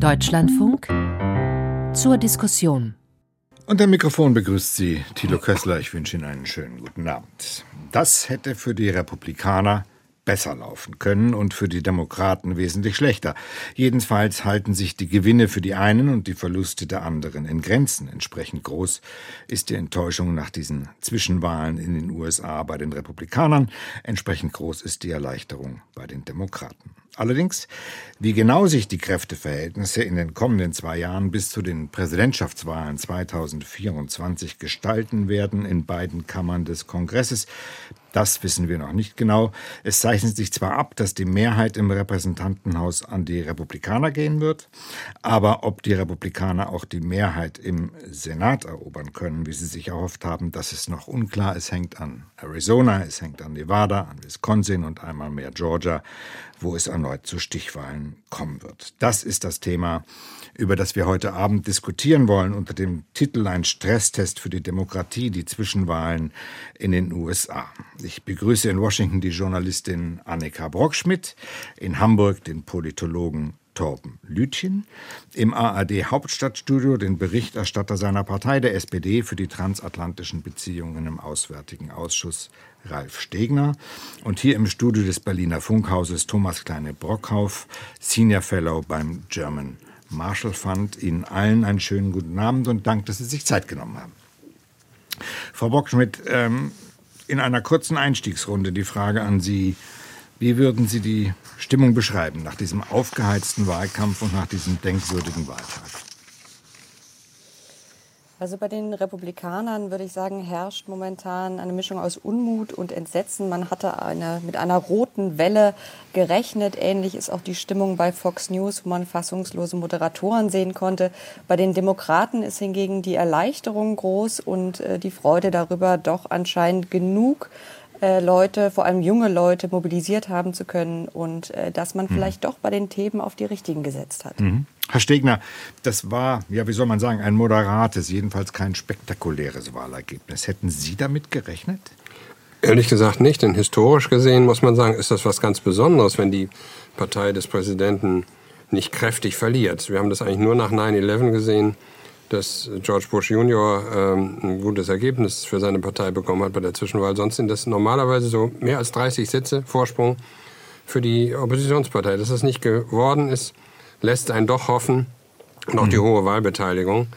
Deutschlandfunk zur Diskussion. Und am Mikrofon begrüßt Sie Thilo Kössler. Ich wünsche Ihnen einen schönen guten Abend. Das hätte für die Republikaner besser laufen können und für die Demokraten wesentlich schlechter. Jedenfalls halten sich die Gewinne für die einen und die Verluste der anderen in Grenzen. Entsprechend groß ist die Enttäuschung nach diesen Zwischenwahlen in den USA bei den Republikanern. Entsprechend groß ist die Erleichterung bei den Demokraten. Allerdings, wie genau sich die Kräfteverhältnisse in den kommenden zwei Jahren bis zu den Präsidentschaftswahlen 2024 gestalten werden in beiden Kammern des Kongresses, das wissen wir noch nicht genau. Es zeichnet sich zwar ab, dass die Mehrheit im Repräsentantenhaus an die Republikaner gehen wird, aber ob die Republikaner auch die Mehrheit im Senat erobern können, wie sie sich erhofft haben, das ist noch unklar. Es hängt an Arizona, es hängt an Nevada, an Wisconsin und einmal mehr Georgia, wo es erneut zu Stichwahlen kommen wird. Das ist das Thema, über das wir heute Abend diskutieren wollen, unter dem Titel Ein Stresstest für die Demokratie, die Zwischenwahlen in den USA. Ich begrüße in Washington die Journalistin Annika Brockschmidt, in Hamburg den Politologen Torben Lütchen, im ARD Hauptstadtstudio den Berichterstatter seiner Partei, der SPD, für die transatlantischen Beziehungen im Auswärtigen Ausschuss, Ralf Stegner, und hier im Studio des Berliner Funkhauses Thomas Kleine-Brockhauf, Senior Fellow beim German Marshall Fund. Ihnen allen einen schönen guten Abend und Dank, dass Sie sich Zeit genommen haben. Frau Bockschmidt, ähm, in einer kurzen Einstiegsrunde die Frage an Sie. Wie würden Sie die Stimmung beschreiben nach diesem aufgeheizten Wahlkampf und nach diesem denkwürdigen Wahltag? Also bei den Republikanern würde ich sagen, herrscht momentan eine Mischung aus Unmut und Entsetzen. Man hatte eine, mit einer roten Welle gerechnet. Ähnlich ist auch die Stimmung bei Fox News, wo man fassungslose Moderatoren sehen konnte. Bei den Demokraten ist hingegen die Erleichterung groß und äh, die Freude darüber, doch anscheinend genug äh, Leute, vor allem junge Leute, mobilisiert haben zu können und äh, dass man mhm. vielleicht doch bei den Themen auf die richtigen gesetzt hat. Mhm. Herr Stegner, das war, ja, wie soll man sagen, ein moderates, jedenfalls kein spektakuläres Wahlergebnis. Hätten Sie damit gerechnet? Ehrlich gesagt nicht, denn historisch gesehen muss man sagen, ist das was ganz Besonderes, wenn die Partei des Präsidenten nicht kräftig verliert. Wir haben das eigentlich nur nach 9-11 gesehen, dass George Bush Junior ähm, ein gutes Ergebnis für seine Partei bekommen hat bei der Zwischenwahl. Sonst sind das normalerweise so mehr als 30 Sitze Vorsprung für die Oppositionspartei. Dass das nicht geworden ist, lässt einen doch hoffen, und auch die mhm. hohe Wahlbeteiligung,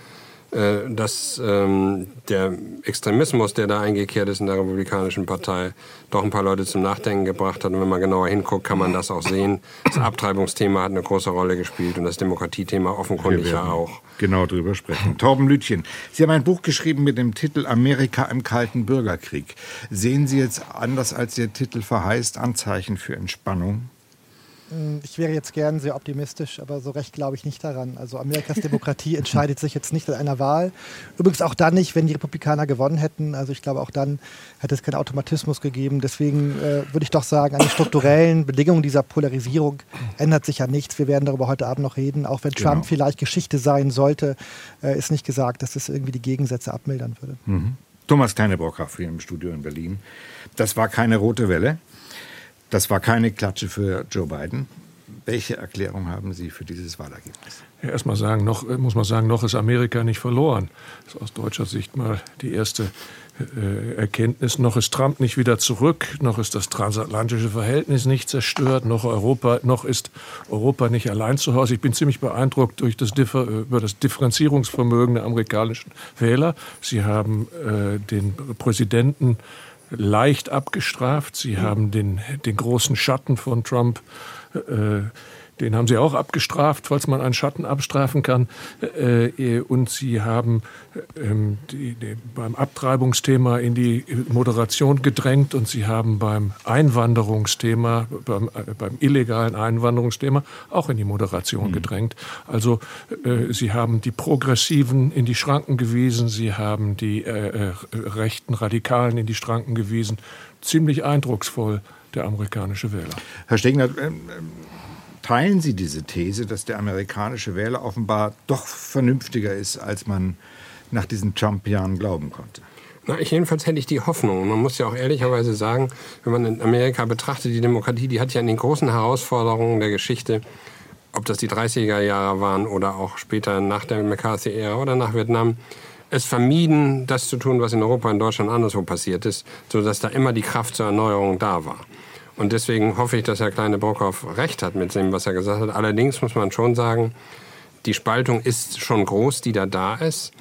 dass ähm, der Extremismus, der da eingekehrt ist in der Republikanischen Partei, doch ein paar Leute zum Nachdenken gebracht hat. Und wenn man genauer hinguckt, kann man das auch sehen. Das Abtreibungsthema hat eine große Rolle gespielt und das Demokratiethema offenkundig ja auch. Genau darüber sprechen. Torben Lütchen, Sie haben ein Buch geschrieben mit dem Titel Amerika im Kalten Bürgerkrieg. Sehen Sie jetzt anders als Ihr Titel verheißt Anzeichen für Entspannung? Hm, ich wäre jetzt gern sehr optimistisch, aber so recht glaube ich nicht daran. Also Amerikas Demokratie entscheidet sich jetzt nicht in einer Wahl. Übrigens auch dann nicht, wenn die Republikaner gewonnen hätten. Also ich glaube, auch dann hätte es keinen Automatismus gegeben. Deswegen äh, würde ich doch sagen, an den strukturellen Bedingungen dieser Polarisierung ändert sich ja nichts. Wir werden darüber heute Abend noch reden. Auch wenn Trump genau. vielleicht Geschichte sein sollte, äh, ist nicht gesagt, dass das irgendwie die Gegensätze abmildern würde. Mhm. Thomas Kleinebrockhoff hier im Studio in Berlin. Das war keine rote Welle. Das war keine Klatsche für Joe Biden. Welche Erklärung haben Sie für dieses Wahlergebnis? Ja, erstmal sagen, noch, äh, muss man sagen, noch ist Amerika nicht verloren. Das ist aus deutscher Sicht mal die erste äh, Erkenntnis. Noch ist Trump nicht wieder zurück, noch ist das transatlantische Verhältnis nicht zerstört, noch, Europa, noch ist Europa nicht allein zu Hause. Ich bin ziemlich beeindruckt durch das Differ, über das Differenzierungsvermögen der amerikanischen Wähler. Sie haben äh, den Präsidenten leicht abgestraft. Sie haben den, den großen Schatten von Trump äh, den haben sie auch abgestraft, falls man einen Schatten abstrafen kann. Äh, und sie haben ähm, die, die, beim Abtreibungsthema in die Moderation gedrängt und sie haben beim Einwanderungsthema, beim, äh, beim illegalen Einwanderungsthema auch in die Moderation mhm. gedrängt. Also äh, sie haben die Progressiven in die Schranken gewiesen, sie haben die äh, äh rechten Radikalen in die Schranken gewiesen. Ziemlich eindrucksvoll der amerikanische Wähler. Herr Stegner, ähm, ähm Teilen Sie diese These, dass der amerikanische Wähler offenbar doch vernünftiger ist, als man nach diesen Trump-Jahren glauben konnte? Na, ich jedenfalls hätte ich die Hoffnung. Man muss ja auch ehrlicherweise sagen, wenn man in Amerika betrachtet, die Demokratie, die hat ja in den großen Herausforderungen der Geschichte ob das die 30er Jahre waren oder auch später nach der McCarthy-Ära oder nach Vietnam, es vermieden, das zu tun, was in Europa und Deutschland anderswo passiert ist, sodass da immer die Kraft zur Erneuerung da war. Und deswegen hoffe ich, dass Herr Kleine-Brockhoff recht hat mit dem, was er gesagt hat. Allerdings muss man schon sagen, die Spaltung ist schon groß, die da da ist.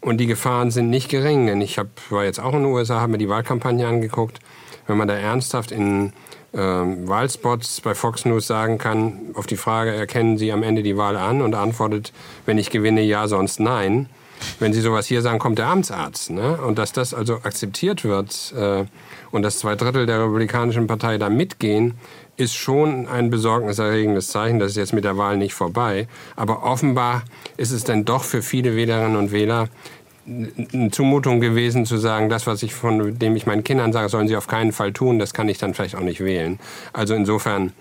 Und die Gefahren sind nicht gering, denn ich hab, war jetzt auch in den USA, habe mir die Wahlkampagne angeguckt. Wenn man da ernsthaft in ähm, Wahlspots bei Fox News sagen kann, auf die Frage, erkennen Sie am Ende die Wahl an und antwortet, wenn ich gewinne, ja, sonst nein. Wenn Sie sowas hier sagen, kommt der Amtsarzt. Ne? Und dass das also akzeptiert wird äh, und dass zwei Drittel der Republikanischen Partei da mitgehen, ist schon ein besorgniserregendes Zeichen. Das ist jetzt mit der Wahl nicht vorbei. Aber offenbar ist es dann doch für viele Wählerinnen und Wähler eine Zumutung gewesen zu sagen, das, was ich von dem ich meinen Kindern sage, sollen sie auf keinen Fall tun, das kann ich dann vielleicht auch nicht wählen. Also insofern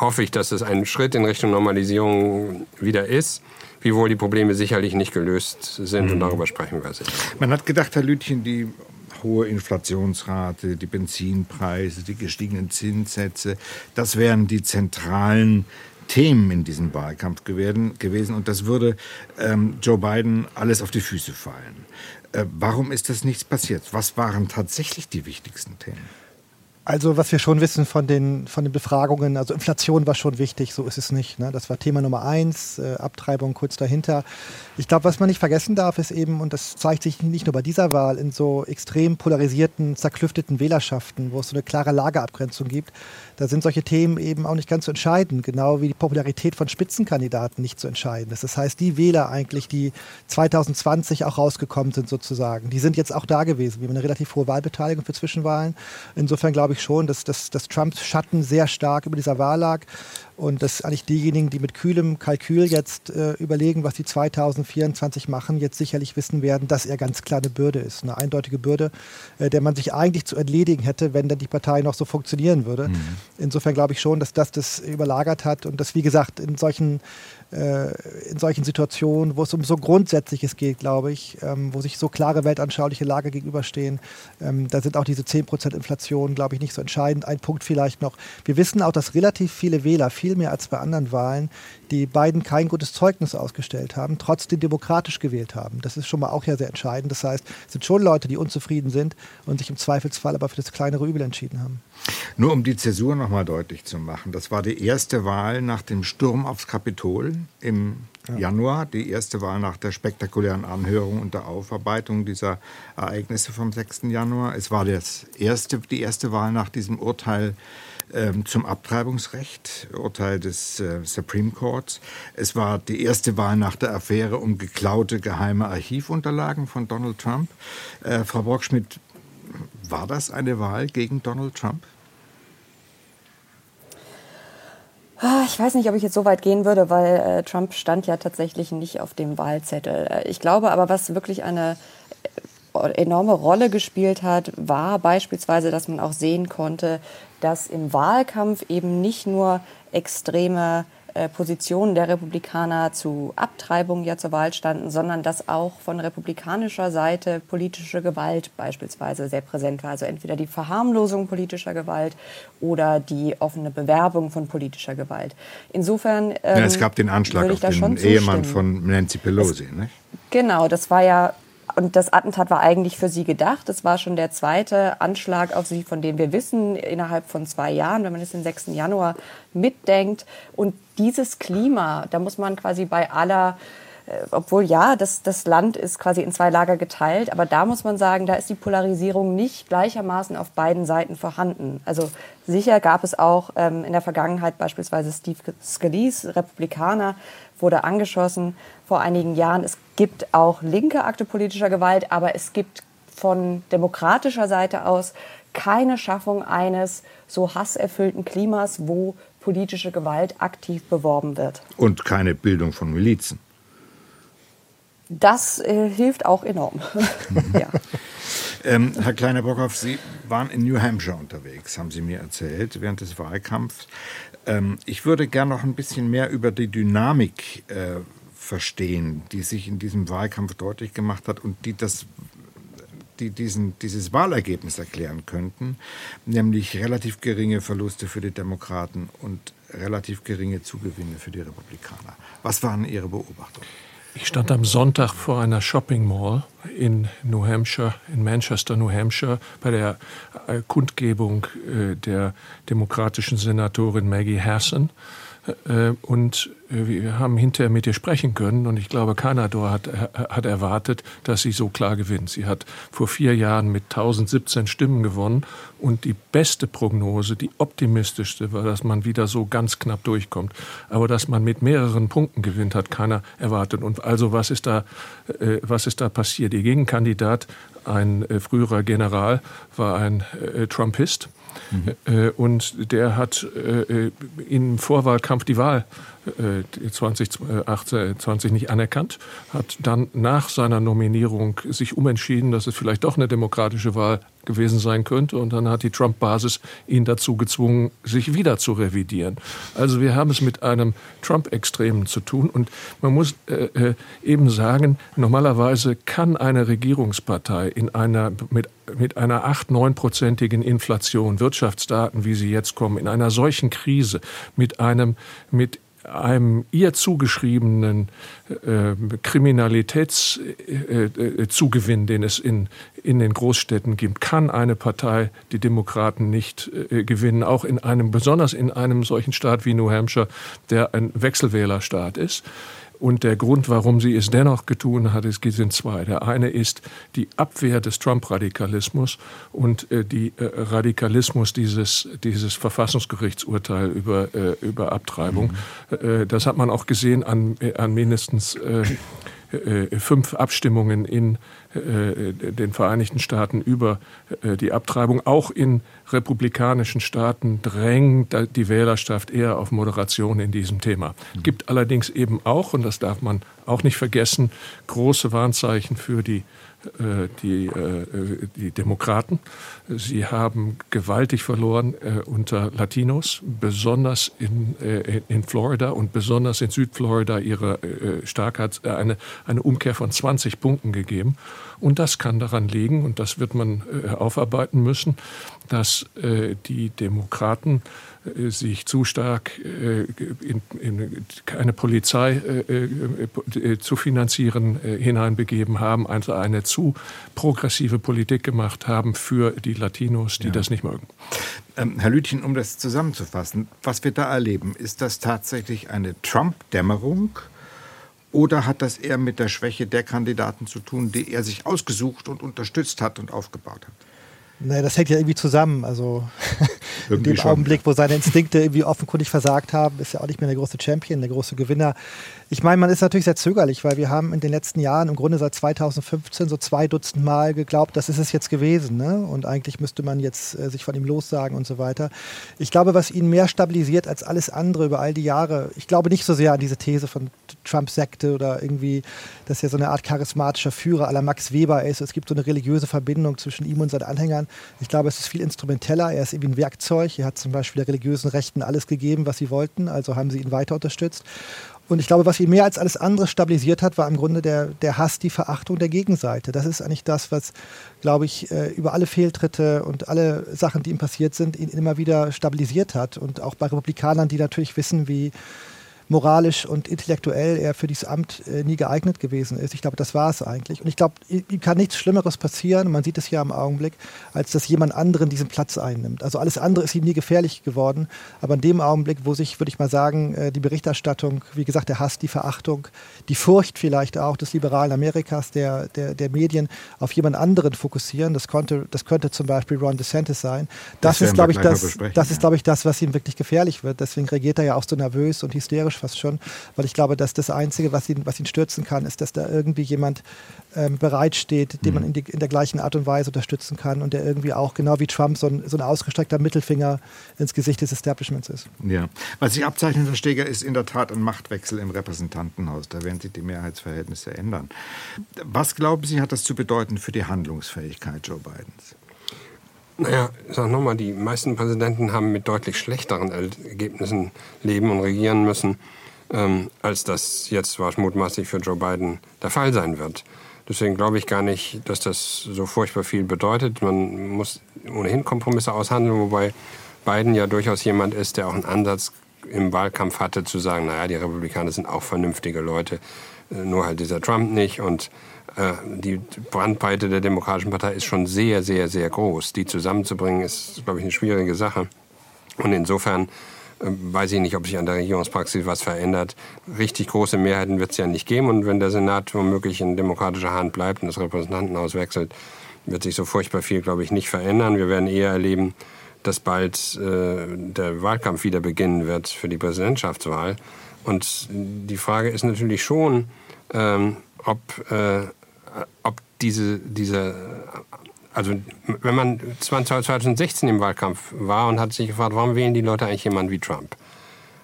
hoffe ich, dass es ein Schritt in Richtung Normalisierung wieder ist. Wiewohl die Probleme sicherlich nicht gelöst sind mhm. und darüber sprechen wir sicher. Man hat gedacht, Herr Lütchen, die hohe Inflationsrate, die Benzinpreise, die gestiegenen Zinssätze, das wären die zentralen Themen in diesem Wahlkampf gewesen und das würde ähm, Joe Biden alles auf die Füße fallen. Äh, warum ist das nichts passiert? Was waren tatsächlich die wichtigsten Themen? Also was wir schon wissen von den, von den Befragungen, also Inflation war schon wichtig, so ist es nicht. Ne? Das war Thema Nummer eins, äh, Abtreibung kurz dahinter. Ich glaube, was man nicht vergessen darf, ist eben, und das zeigt sich nicht nur bei dieser Wahl, in so extrem polarisierten, zerklüfteten Wählerschaften, wo es so eine klare Lagerabgrenzung gibt, da sind solche Themen eben auch nicht ganz so entscheidend, genau wie die Popularität von Spitzenkandidaten nicht so entscheidend ist. Das heißt, die Wähler eigentlich, die 2020 auch rausgekommen sind sozusagen, die sind jetzt auch da gewesen. Wir haben eine relativ hohe Wahlbeteiligung für Zwischenwahlen. Insofern glaube ich schon, dass, dass, dass Trumps Schatten sehr stark über dieser Wahl lag und dass eigentlich diejenigen, die mit kühlem Kalkül jetzt äh, überlegen, was sie 2024 machen, jetzt sicherlich wissen werden, dass er ganz klar eine Bürde ist. Eine eindeutige Bürde, äh, der man sich eigentlich zu entledigen hätte, wenn dann die Partei noch so funktionieren würde. Mhm. Insofern glaube ich schon, dass das das überlagert hat und dass, wie gesagt, in solchen äh, in solchen Situationen, wo es um so Grundsätzliches geht, glaube ich, ähm, wo sich so klare weltanschauliche Lager gegenüberstehen, ähm, da sind auch diese 10% Inflation, glaube ich, nicht so entscheidend. Ein Punkt vielleicht noch. Wir wissen auch, dass relativ viele Wähler, viel mehr als bei anderen Wahlen, die beiden kein gutes Zeugnis ausgestellt haben, trotzdem demokratisch gewählt haben. Das ist schon mal auch ja sehr entscheidend. Das heißt, es sind schon Leute, die unzufrieden sind und sich im Zweifelsfall aber für das kleinere Übel entschieden haben. Nur um die Zäsur noch mal deutlich zu machen, das war die erste Wahl nach dem Sturm aufs Kapitol im ja. Januar, die erste Wahl nach der spektakulären Anhörung und der Aufarbeitung dieser Ereignisse vom 6. Januar. Es war das erste, die erste Wahl nach diesem Urteil ähm, zum Abtreibungsrecht, Urteil des äh, Supreme Courts. Es war die erste Wahl nach der Affäre um geklaute geheime Archivunterlagen von Donald Trump. Äh, Frau Brockschmidt, war das eine Wahl gegen Donald Trump? Ich weiß nicht, ob ich jetzt so weit gehen würde, weil äh, Trump stand ja tatsächlich nicht auf dem Wahlzettel. Äh, ich glaube aber, was wirklich eine äh, enorme Rolle gespielt hat, war beispielsweise, dass man auch sehen konnte, dass im Wahlkampf eben nicht nur extreme Positionen der Republikaner zu Abtreibung ja zur Wahl standen, sondern dass auch von republikanischer Seite politische Gewalt beispielsweise sehr präsent war. Also entweder die Verharmlosung politischer Gewalt oder die offene Bewerbung von politischer Gewalt. Insofern ähm, ja, es gab den Anschlag auf den Ehemann von Nancy Pelosi, es, nicht? Genau, das war ja und das Attentat war eigentlich für sie gedacht. Es war schon der zweite Anschlag auf sie, von dem wir wissen, innerhalb von zwei Jahren, wenn man jetzt den 6. Januar mitdenkt. Und dieses Klima, da muss man quasi bei aller äh, obwohl ja, das, das Land ist quasi in zwei Lager geteilt, aber da muss man sagen, da ist die Polarisierung nicht gleichermaßen auf beiden Seiten vorhanden. Also sicher gab es auch ähm, in der Vergangenheit beispielsweise Steve Scalise, Republikaner, wurde angeschossen vor einigen Jahren. Es gibt auch linke Akte politischer Gewalt, aber es gibt von demokratischer Seite aus keine Schaffung eines so hasserfüllten Klimas, wo politische Gewalt aktiv beworben wird. Und keine Bildung von Milizen. Das äh, hilft auch enorm. ja. ähm, Herr Kleiner-Brockhoff, Sie waren in New Hampshire unterwegs, haben Sie mir erzählt, während des Wahlkampfs. Ähm, ich würde gerne noch ein bisschen mehr über die Dynamik äh, verstehen, die sich in diesem Wahlkampf deutlich gemacht hat und die das die diesen, dieses Wahlergebnis erklären könnten, nämlich relativ geringe Verluste für die Demokraten und relativ geringe Zugewinne für die Republikaner. Was waren Ihre Beobachtungen? Ich stand am Sonntag vor einer Shopping Mall in New Hampshire, in Manchester, New Hampshire, bei der äh, Kundgebung äh, der demokratischen Senatorin Maggie Hassan. Äh, und äh, wir haben hinterher mit ihr sprechen können und ich glaube, keiner dort hat, hat erwartet, dass sie so klar gewinnt. Sie hat vor vier Jahren mit 1017 Stimmen gewonnen und die beste Prognose, die optimistischste war, dass man wieder so ganz knapp durchkommt. Aber dass man mit mehreren Punkten gewinnt, hat keiner erwartet. Und also was ist da, äh, was ist da passiert? Ihr Gegenkandidat, ein früherer General, war ein Trumpist Mhm. und der hat äh, im Vorwahlkampf die Wahl 2020 nicht anerkannt, hat dann nach seiner Nominierung sich umentschieden, dass es vielleicht doch eine demokratische Wahl gewesen sein könnte. Und dann hat die Trump-Basis ihn dazu gezwungen, sich wieder zu revidieren. Also wir haben es mit einem Trump-Extremen zu tun. Und man muss äh, äh eben sagen, normalerweise kann eine Regierungspartei in einer, mit, mit einer 8, 9-prozentigen Inflation, Wirtschaftsdaten, wie sie jetzt kommen, in einer solchen Krise, mit einem, mit einem ihr zugeschriebenen äh, Kriminalitätszugewinn, äh, den es in, in den Großstädten gibt, kann eine Partei die Demokraten nicht äh, gewinnen, auch in einem, besonders in einem solchen Staat wie New Hampshire, der ein Wechselwählerstaat ist. Und der Grund, warum sie es dennoch getun hat, es sind zwei. Der eine ist die Abwehr des Trump-Radikalismus und äh, die äh, Radikalismus dieses, dieses Verfassungsgerichtsurteil über, äh, über Abtreibung. Mhm. Äh, das hat man auch gesehen an, an mindestens äh, äh, fünf Abstimmungen in äh, den Vereinigten Staaten über äh, die Abtreibung. Auch in republikanischen Staaten drängt die Wählerschaft eher auf Moderation in diesem Thema. Mhm. Gibt allerdings eben auch, und das darf man auch nicht vergessen, große Warnzeichen für die äh, die, äh, die Demokraten. Sie haben gewaltig verloren äh, unter Latinos, besonders in, in Florida und besonders in Südflorida ihre Starkheit eine, eine Umkehr von 20 Punkten gegeben. Und das kann daran liegen, und das wird man aufarbeiten müssen, dass die Demokraten äh, sich zu stark äh, in, in eine Polizei äh, zu finanzieren hineinbegeben haben, also eine zu progressive Politik gemacht haben für die Latinos, die ja. das nicht mögen. Ähm, Herr Lütchen, um das zusammenzufassen, was wir da erleben, ist das tatsächlich eine Trump-Dämmerung? Oder hat das eher mit der Schwäche der Kandidaten zu tun, die er sich ausgesucht und unterstützt hat und aufgebaut hat? Naja, das hängt ja irgendwie zusammen. Also in dem schon. Augenblick, wo seine Instinkte irgendwie offenkundig versagt haben, ist ja auch nicht mehr der große Champion, der große Gewinner. Ich meine, man ist natürlich sehr zögerlich, weil wir haben in den letzten Jahren, im Grunde seit 2015, so zwei Dutzend Mal geglaubt, das ist es jetzt gewesen. Ne? Und eigentlich müsste man jetzt äh, sich von ihm lossagen und so weiter. Ich glaube, was ihn mehr stabilisiert als alles andere über all die Jahre, ich glaube nicht so sehr an diese These von Trump-Sekte oder irgendwie, dass er so eine Art charismatischer Führer aller Max Weber ist. Es gibt so eine religiöse Verbindung zwischen ihm und seinen Anhängern. Ich glaube, es ist viel instrumenteller. Er ist irgendwie ein Werkzeug. Er hat zum Beispiel der religiösen Rechten alles gegeben, was sie wollten. Also haben sie ihn weiter unterstützt. Und ich glaube, was ihn mehr als alles andere stabilisiert hat, war im Grunde der, der Hass, die Verachtung der Gegenseite. Das ist eigentlich das, was, glaube ich, äh, über alle Fehltritte und alle Sachen, die ihm passiert sind, ihn immer wieder stabilisiert hat. Und auch bei Republikanern, die natürlich wissen, wie moralisch und intellektuell er für dieses Amt äh, nie geeignet gewesen ist. Ich glaube, das war es eigentlich. Und ich glaube, ihm kann nichts Schlimmeres passieren, man sieht es ja im Augenblick, als dass jemand anderen diesen Platz einnimmt. Also alles andere ist ihm nie gefährlich geworden. Aber in dem Augenblick, wo sich, würde ich mal sagen, äh, die Berichterstattung, wie gesagt, der Hass, die Verachtung, die Furcht vielleicht auch des liberalen Amerikas, der, der, der Medien auf jemand anderen fokussieren, das, konnte, das könnte zum Beispiel Ron DeSantis sein. Das, das ist, glaube ich, das, das ist, glaube ich, das, was ihm wirklich gefährlich wird. Deswegen reagiert er ja auch so nervös und hysterisch fast schon, weil ich glaube, dass das Einzige, was ihn, was ihn stürzen kann, ist, dass da irgendwie jemand ähm, bereitsteht, den mhm. man in, die, in, der gleichen Art und Weise unterstützen kann und der irgendwie auch, genau wie Trump, so ein, so ein ausgestreckter Mittelfinger ins Gesicht des Establishments ist. Ja, was sich abzeichnet, Herr Steger, ist in der Tat ein Machtwechsel im Repräsentantenhaus. Da werden sich die Mehrheitsverhältnisse ändern. Was glauben Sie, hat das zu bedeuten für die Handlungsfähigkeit Joe Bidens? Naja, ich sag nochmal, die meisten Präsidenten haben mit deutlich schlechteren Ergebnissen leben und regieren müssen, ähm, als das jetzt mutmaßlich für Joe Biden der Fall sein wird. Deswegen glaube ich gar nicht, dass das so furchtbar viel bedeutet. Man muss ohnehin Kompromisse aushandeln, wobei Biden ja durchaus jemand ist, der auch einen Ansatz im Wahlkampf hatte, zu sagen, naja, die Republikaner sind auch vernünftige Leute, äh, nur halt dieser Trump nicht. Und die Brandbreite der Demokratischen Partei ist schon sehr, sehr, sehr groß. Die zusammenzubringen, ist, glaube ich, eine schwierige Sache. Und insofern äh, weiß ich nicht, ob sich an der Regierungspraxis was verändert. Richtig große Mehrheiten wird es ja nicht geben. Und wenn der Senat womöglich in demokratischer Hand bleibt und das Repräsentantenhaus wechselt, wird sich so furchtbar viel, glaube ich, nicht verändern. Wir werden eher erleben, dass bald äh, der Wahlkampf wieder beginnen wird für die Präsidentschaftswahl. Und die Frage ist natürlich schon, ähm, ob, äh, ob diese, diese also wenn man 2016 im Wahlkampf war und hat sich gefragt, warum wählen die Leute eigentlich jemanden wie Trump?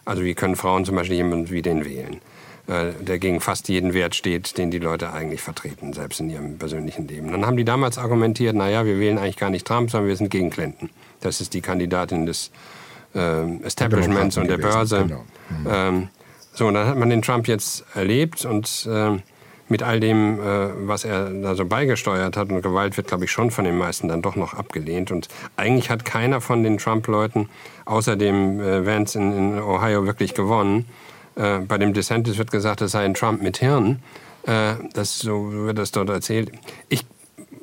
Also wie können Frauen zum Beispiel jemanden wie den wählen, äh, der gegen fast jeden Wert steht, den die Leute eigentlich vertreten, selbst in ihrem persönlichen Leben. Dann haben die damals argumentiert, naja, wir wählen eigentlich gar nicht Trump, sondern wir sind gegen Clinton. Das ist die Kandidatin des äh, Establishments und der Börse. Genau. Mhm. Ähm, so, und dann hat man den Trump jetzt erlebt und äh, mit all dem, äh, was er da so beigesteuert hat. Und Gewalt wird, glaube ich, schon von den meisten dann doch noch abgelehnt. Und eigentlich hat keiner von den Trump-Leuten, außer dem äh, Vance in, Ohio, wirklich gewonnen. Äh, bei dem DeSantis wird gesagt, es sei ein Trump mit Hirn. Das, so wird das dort erzählt. Ich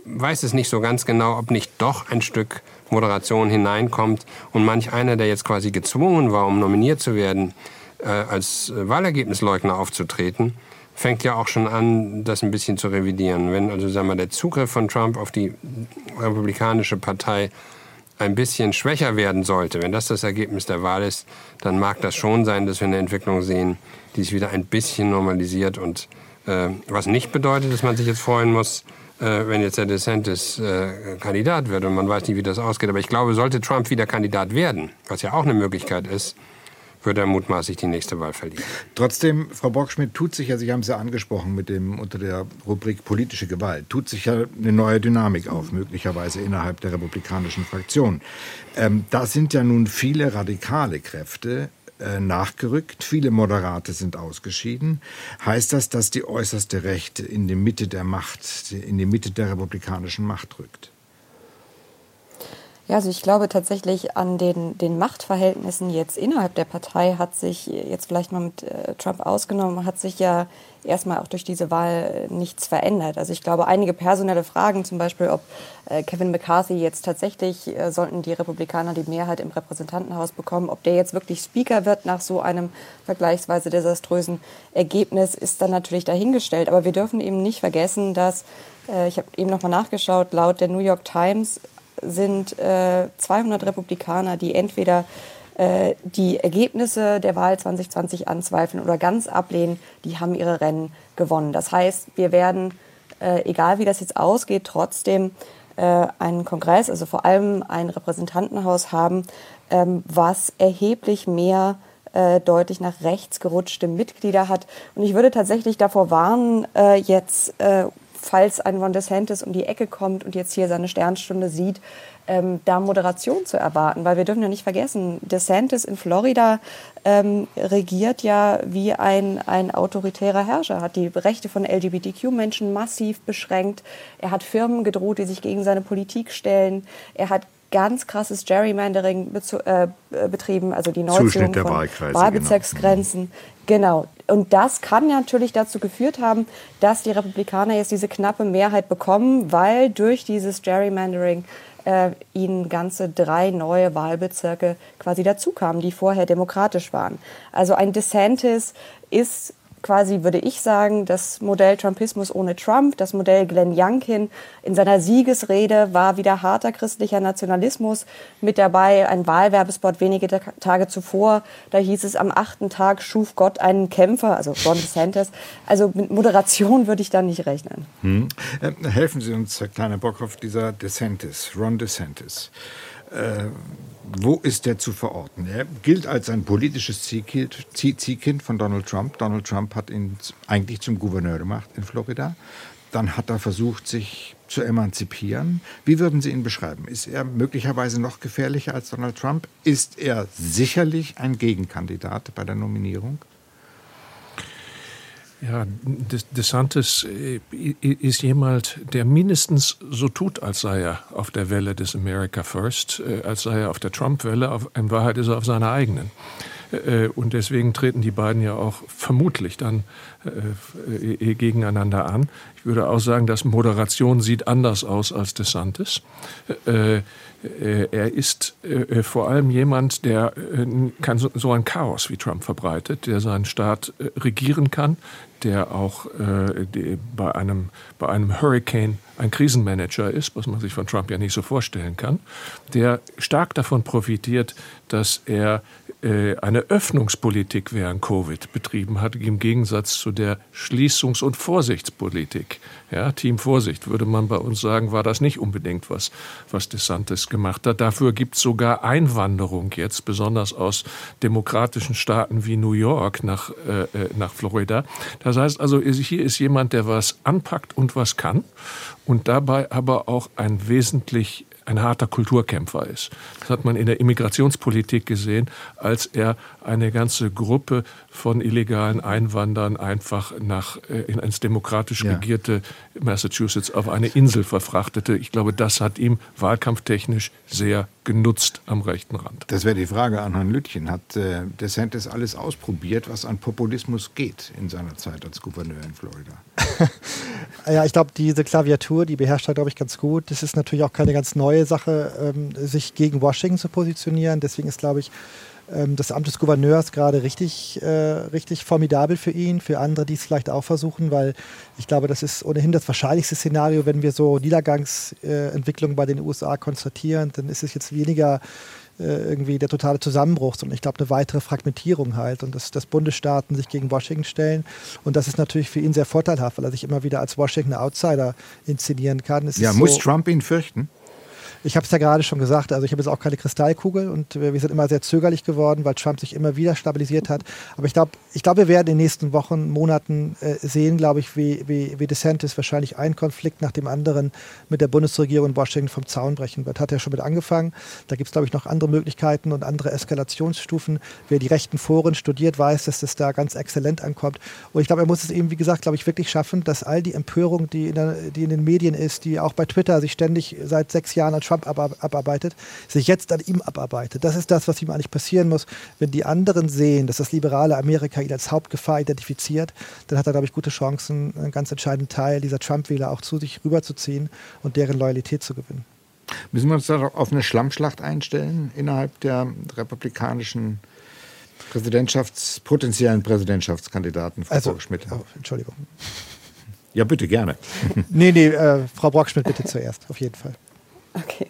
weiß es nicht so ganz genau, ob nicht doch ein Stück Moderation hineinkommt und manch einer, der jetzt quasi gezwungen war, um nominiert zu werden, als Wahlergebnisleugner aufzutreten, fängt ja auch schon an, das ein bisschen zu revidieren. Wenn also sagen wir, der Zugriff von Trump auf die Republikanische Partei ein bisschen schwächer werden sollte, wenn das das Ergebnis der Wahl ist, dann mag das schon sein, dass wir eine Entwicklung sehen, die sich wieder ein bisschen normalisiert und äh, was nicht bedeutet, dass man sich jetzt freuen muss, äh, wenn jetzt der DeSantis äh, Kandidat wird und man weiß nicht, wie das ausgeht. Aber ich glaube, sollte Trump wieder Kandidat werden, was ja auch eine Möglichkeit ist, würde er mutmaßlich die nächste Wahl verlieren. Trotzdem, Frau Bockschmidt, tut sich ja, Sie haben es ja angesprochen mit dem unter der Rubrik politische Gewalt, tut sich ja eine neue Dynamik auf, möglicherweise innerhalb der republikanischen Fraktion. Ähm, da sind ja nun viele radikale Kräfte äh, nachgerückt, viele Moderate sind ausgeschieden. Heißt das, dass die äußerste Rechte in die Mitte der Macht, in die Mitte der republikanischen Macht rückt? Ja, also ich glaube tatsächlich an den, den Machtverhältnissen jetzt innerhalb der Partei hat sich jetzt vielleicht mal mit äh, Trump ausgenommen, hat sich ja erstmal auch durch diese Wahl nichts verändert. Also ich glaube, einige personelle Fragen, zum Beispiel, ob äh, Kevin McCarthy jetzt tatsächlich, äh, sollten die Republikaner die Mehrheit im Repräsentantenhaus bekommen, ob der jetzt wirklich Speaker wird nach so einem vergleichsweise desaströsen Ergebnis, ist dann natürlich dahingestellt. Aber wir dürfen eben nicht vergessen, dass, äh, ich habe eben nochmal nachgeschaut, laut der New York Times sind äh, 200 Republikaner, die entweder äh, die Ergebnisse der Wahl 2020 anzweifeln oder ganz ablehnen, die haben ihre Rennen gewonnen. Das heißt, wir werden, äh, egal wie das jetzt ausgeht, trotzdem äh, einen Kongress, also vor allem ein Repräsentantenhaus haben, ähm, was erheblich mehr äh, deutlich nach rechts gerutschte Mitglieder hat. Und ich würde tatsächlich davor warnen, äh, jetzt falls ein Ron DeSantis um die Ecke kommt und jetzt hier seine Sternstunde sieht, ähm, da Moderation zu erwarten. Weil wir dürfen ja nicht vergessen, DeSantis in Florida ähm, regiert ja wie ein, ein autoritärer Herrscher, hat die Rechte von LGBTQ-Menschen massiv beschränkt. Er hat Firmen gedroht, die sich gegen seine Politik stellen. Er hat ganz krasses Gerrymandering äh, betrieben, also die Neuziehung von genau. Wahlbezirksgrenzen. Genau. Genau. Und das kann natürlich dazu geführt haben, dass die Republikaner jetzt diese knappe Mehrheit bekommen, weil durch dieses Gerrymandering äh, ihnen ganze drei neue Wahlbezirke quasi dazukamen, die vorher demokratisch waren. Also ein DeSantis ist quasi, würde ich sagen, das Modell Trumpismus ohne Trump, das Modell Glenn Youngkin. In seiner Siegesrede war wieder harter christlicher Nationalismus mit dabei, ein Wahlwerbespot wenige Tage zuvor. Da hieß es, am achten Tag schuf Gott einen Kämpfer, also Ron DeSantis. Also mit Moderation würde ich da nicht rechnen. Hm. Äh, helfen Sie uns, Herr Kleiner Bockhoff, dieser DeSantis, Ron DeSantis. Äh, wo ist der zu verorten? Er gilt als ein politisches Ziehkind von Donald Trump. Donald Trump hat ihn eigentlich zum Gouverneur gemacht in Florida. Dann hat er versucht, sich zu emanzipieren. Wie würden Sie ihn beschreiben? Ist er möglicherweise noch gefährlicher als Donald Trump? Ist er sicherlich ein Gegenkandidat bei der Nominierung? Ja, DeSantis äh, ist jemand, der mindestens so tut, als sei er auf der Welle des America First, äh, als sei er auf der Trump-Welle. In Wahrheit ist er auf seiner eigenen. Äh, und deswegen treten die beiden ja auch vermutlich dann gegeneinander an. Ich würde auch sagen, dass Moderation sieht anders aus als DeSantis. Äh, er ist äh, vor allem jemand, der äh, so ein Chaos wie Trump verbreitet, der seinen Staat regieren kann, der auch bei, einem, bei einem Hurricane ein Krisenmanager ist, was man sich von Trump ja nicht so vorstellen kann, der stark davon profitiert, dass er eine Öffnungspolitik während Covid betrieben hat, im Gegensatz zu der Schließungs- und Vorsichtspolitik. Ja, Team Vorsicht würde man bei uns sagen, war das nicht unbedingt was, was DeSantis gemacht hat. Dafür gibt es sogar Einwanderung jetzt, besonders aus demokratischen Staaten wie New York nach, äh, äh, nach Florida. Das heißt also, hier ist jemand, der was anpackt und was kann und dabei aber auch ein wesentlich ein harter Kulturkämpfer ist. Das hat man in der Immigrationspolitik gesehen, als er eine ganze Gruppe von illegalen Einwanderern einfach nach, äh, ins demokratisch regierte Massachusetts auf eine Insel verfrachtete. Ich glaube, das hat ihm wahlkampftechnisch sehr genutzt am rechten Rand. Das wäre die Frage an Herrn Lüttchen. Hat äh, DeSantis alles ausprobiert, was an Populismus geht in seiner Zeit als Gouverneur in Florida? ja, ich glaube, diese Klaviatur, die beherrscht er, glaube ich, ganz gut. Das ist natürlich auch keine ganz neue Sache, ähm, sich gegen Washington zu positionieren. Deswegen ist, glaube ich, ähm, das Amt des Gouverneurs gerade richtig, äh, richtig formidabel für ihn, für andere, die es vielleicht auch versuchen, weil ich glaube, das ist ohnehin das wahrscheinlichste Szenario, wenn wir so Niedergangsentwicklungen äh, bei den USA konstatieren, dann ist es jetzt weniger äh, irgendwie der totale Zusammenbruch, sondern ich glaube eine weitere Fragmentierung halt und dass, dass Bundesstaaten sich gegen Washington stellen und das ist natürlich für ihn sehr vorteilhaft, weil er sich immer wieder als Washington Outsider inszenieren kann. Es ja, muss so, Trump ihn fürchten? Ich habe es ja gerade schon gesagt, also ich habe jetzt auch keine Kristallkugel und wir sind immer sehr zögerlich geworden, weil Trump sich immer wieder stabilisiert hat. Aber ich glaube, ich glaub, wir werden in den nächsten Wochen, Monaten äh, sehen, glaube ich, wie, wie, wie DeSantis wahrscheinlich einen Konflikt nach dem anderen mit der Bundesregierung in Washington vom Zaun brechen wird. Hat er schon mit angefangen. Da gibt es, glaube ich, noch andere Möglichkeiten und andere Eskalationsstufen. Wer die rechten Foren studiert, weiß, dass das da ganz exzellent ankommt. Und ich glaube, er muss es eben, wie gesagt, glaube ich, wirklich schaffen, dass all die Empörung, die in, der, die in den Medien ist, die auch bei Twitter sich ständig seit sechs Jahren an Trump Trump abarbeitet, sich jetzt an ihm abarbeitet. Das ist das, was ihm eigentlich passieren muss. Wenn die anderen sehen, dass das liberale Amerika ihn als Hauptgefahr identifiziert, dann hat er, glaube ich, gute Chancen, einen ganz entscheidenden Teil dieser Trump-Wähler auch zu sich rüberzuziehen und deren Loyalität zu gewinnen. Müssen wir uns da auf eine Schlammschlacht einstellen innerhalb der republikanischen Präsidentschafts-, potenziellen Präsidentschaftskandidaten Frau also, Schmidt? Oh, Entschuldigung. Ja, bitte, gerne. nee, nee, äh, Frau Brockschmidt bitte zuerst, auf jeden Fall. Okay.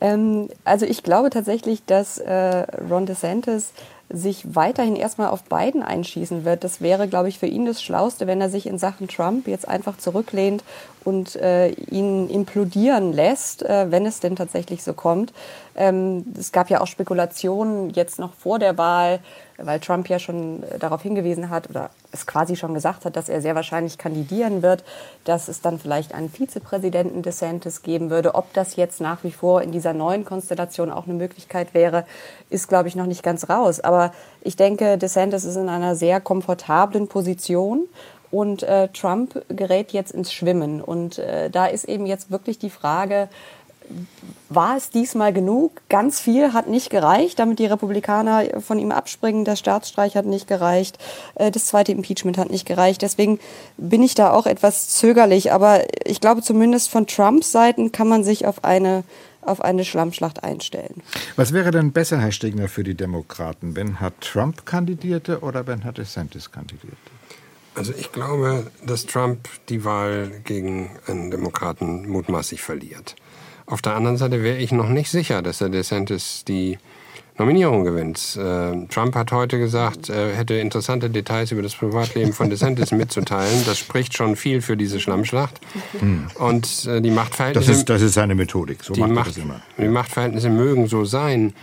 Ähm, also ich glaube tatsächlich, dass äh, Ron DeSantis sich weiterhin erstmal auf Biden einschießen wird. Das wäre, glaube ich, für ihn das Schlauste, wenn er sich in Sachen Trump jetzt einfach zurücklehnt und äh, ihn implodieren lässt, äh, wenn es denn tatsächlich so kommt. Ähm, es gab ja auch Spekulationen jetzt noch vor der Wahl, weil Trump ja schon äh, darauf hingewiesen hat oder es quasi schon gesagt hat, dass er sehr wahrscheinlich kandidieren wird, dass es dann vielleicht einen Vizepräsidenten DeSantis geben würde. Ob das jetzt nach wie vor in dieser neuen Konstellation auch eine Möglichkeit wäre, ist, glaube ich, noch nicht ganz raus. Aber ich denke, DeSantis ist in einer sehr komfortablen Position und äh, Trump gerät jetzt ins Schwimmen. Und äh, da ist eben jetzt wirklich die Frage, war es diesmal genug? Ganz viel hat nicht gereicht, damit die Republikaner von ihm abspringen. Der Staatsstreich hat nicht gereicht. Äh, das zweite Impeachment hat nicht gereicht. Deswegen bin ich da auch etwas zögerlich. Aber ich glaube, zumindest von Trumps Seiten kann man sich auf eine auf eine Schlammschlacht einstellen. Was wäre denn besser, Herr Stegner, für die Demokraten, wenn Herr Trump kandidierte oder wenn Herr DeSantis kandidierte? Also ich glaube, dass Trump die Wahl gegen einen Demokraten mutmaßlich verliert. Auf der anderen Seite wäre ich noch nicht sicher, dass der DeSantis die Nominierung gewinnt. Äh, Trump hat heute gesagt, er hätte interessante Details über das Privatleben von DeSantis mitzuteilen. Das spricht schon viel für diese Schlammschlacht. Hm. Und äh, die Machtverhältnisse. Das ist, das ist seine Methodik. So die, Macht, die Machtverhältnisse mögen so sein,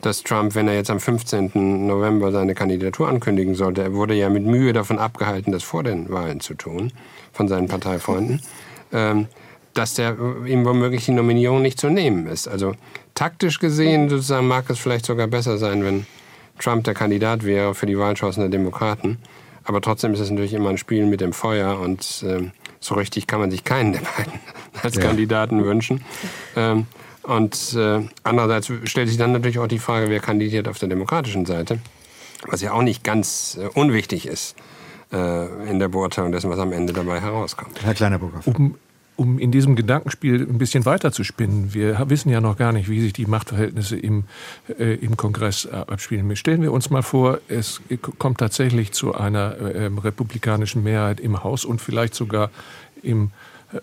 dass Trump, wenn er jetzt am 15. November seine Kandidatur ankündigen sollte, er wurde ja mit Mühe davon abgehalten, das vor den Wahlen zu tun, von seinen Parteifreunden. Ähm, dass der ihm womöglich die Nominierung nicht zu nehmen ist. Also taktisch gesehen sozusagen mag es vielleicht sogar besser sein, wenn Trump der Kandidat wäre für die Wahlchancen der Demokraten. Aber trotzdem ist es natürlich immer ein Spiel mit dem Feuer und äh, so richtig kann man sich keinen der beiden als ja. Kandidaten wünschen. Ähm, und äh, andererseits stellt sich dann natürlich auch die Frage, wer kandidiert auf der demokratischen Seite, was ja auch nicht ganz äh, unwichtig ist äh, in der Beurteilung dessen, was am Ende dabei herauskommt. Herr Kleinerburger. Um, um in diesem Gedankenspiel ein bisschen weiter zu spinnen, wir wissen ja noch gar nicht, wie sich die Machtverhältnisse im, äh, im Kongress abspielen. Stellen wir uns mal vor, es kommt tatsächlich zu einer äh, republikanischen Mehrheit im Haus und vielleicht sogar im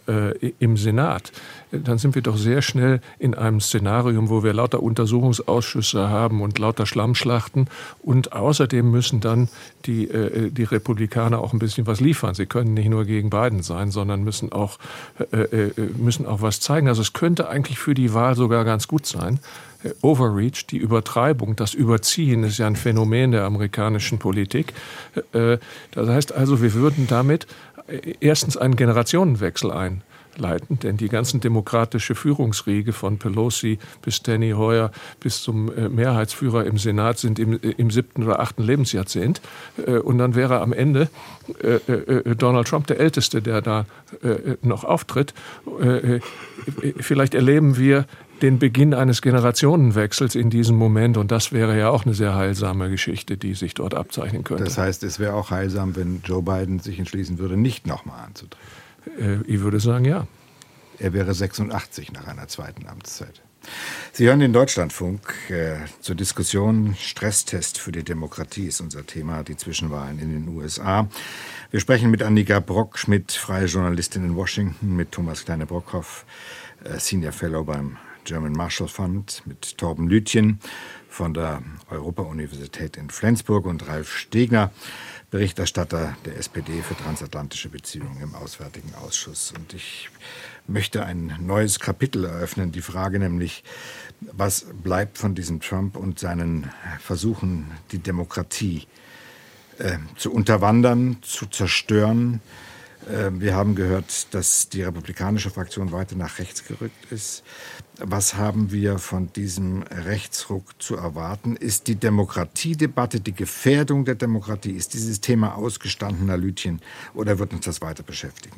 äh, im Senat, dann sind wir doch sehr schnell in einem Szenarium, wo wir lauter Untersuchungsausschüsse haben und lauter Schlammschlachten. Und außerdem müssen dann die, äh, die Republikaner auch ein bisschen was liefern. Sie können nicht nur gegen Biden sein, sondern müssen auch, äh, äh müssen auch was zeigen. Also es könnte eigentlich für die Wahl sogar ganz gut sein. Äh, Overreach, die Übertreibung, das Überziehen ist ja ein Phänomen der amerikanischen Politik. Äh, das heißt also, wir würden damit erstens einen Generationenwechsel einleiten, denn die ganzen demokratische Führungsriege von Pelosi bis Steny Hoyer bis zum äh, Mehrheitsführer im Senat sind im, äh, im siebten oder achten Lebensjahrzehnt. Äh, und dann wäre am Ende Donald Trump der Älteste, der da noch auftritt. Vielleicht erleben wir den Beginn eines Generationenwechsels in diesem Moment. Und das wäre ja auch eine sehr heilsame Geschichte, die sich dort abzeichnen könnte. Das heißt, es wäre auch heilsam, wenn Joe Biden sich entschließen würde, nicht nochmal anzutreten. Äh, ich würde sagen, ja. Er wäre 86 nach einer zweiten Amtszeit. Sie hören den Deutschlandfunk äh, zur Diskussion Stresstest für die Demokratie ist unser Thema, die Zwischenwahlen in den USA. Wir sprechen mit Annika Brockschmidt, freie Journalistin in Washington, mit Thomas Kleine-Brockhoff, äh, Senior Fellow beim German Marshall Fund mit Torben Lütjen von der Europa-Universität in Flensburg und Ralf Stegner, Berichterstatter der SPD für transatlantische Beziehungen im Auswärtigen Ausschuss. Und ich möchte ein neues Kapitel eröffnen, die Frage nämlich, was bleibt von diesem Trump und seinen Versuchen, die Demokratie äh, zu unterwandern, zu zerstören, ähm, wir haben gehört, dass die republikanische Fraktion weiter nach rechts gerückt ist. Was haben wir von diesem Rechtsruck zu erwarten? Ist die Demokratiedebatte, die Gefährdung der Demokratie, ist dieses Thema ausgestanden, Herr Lütchen, oder wird uns das weiter beschäftigen?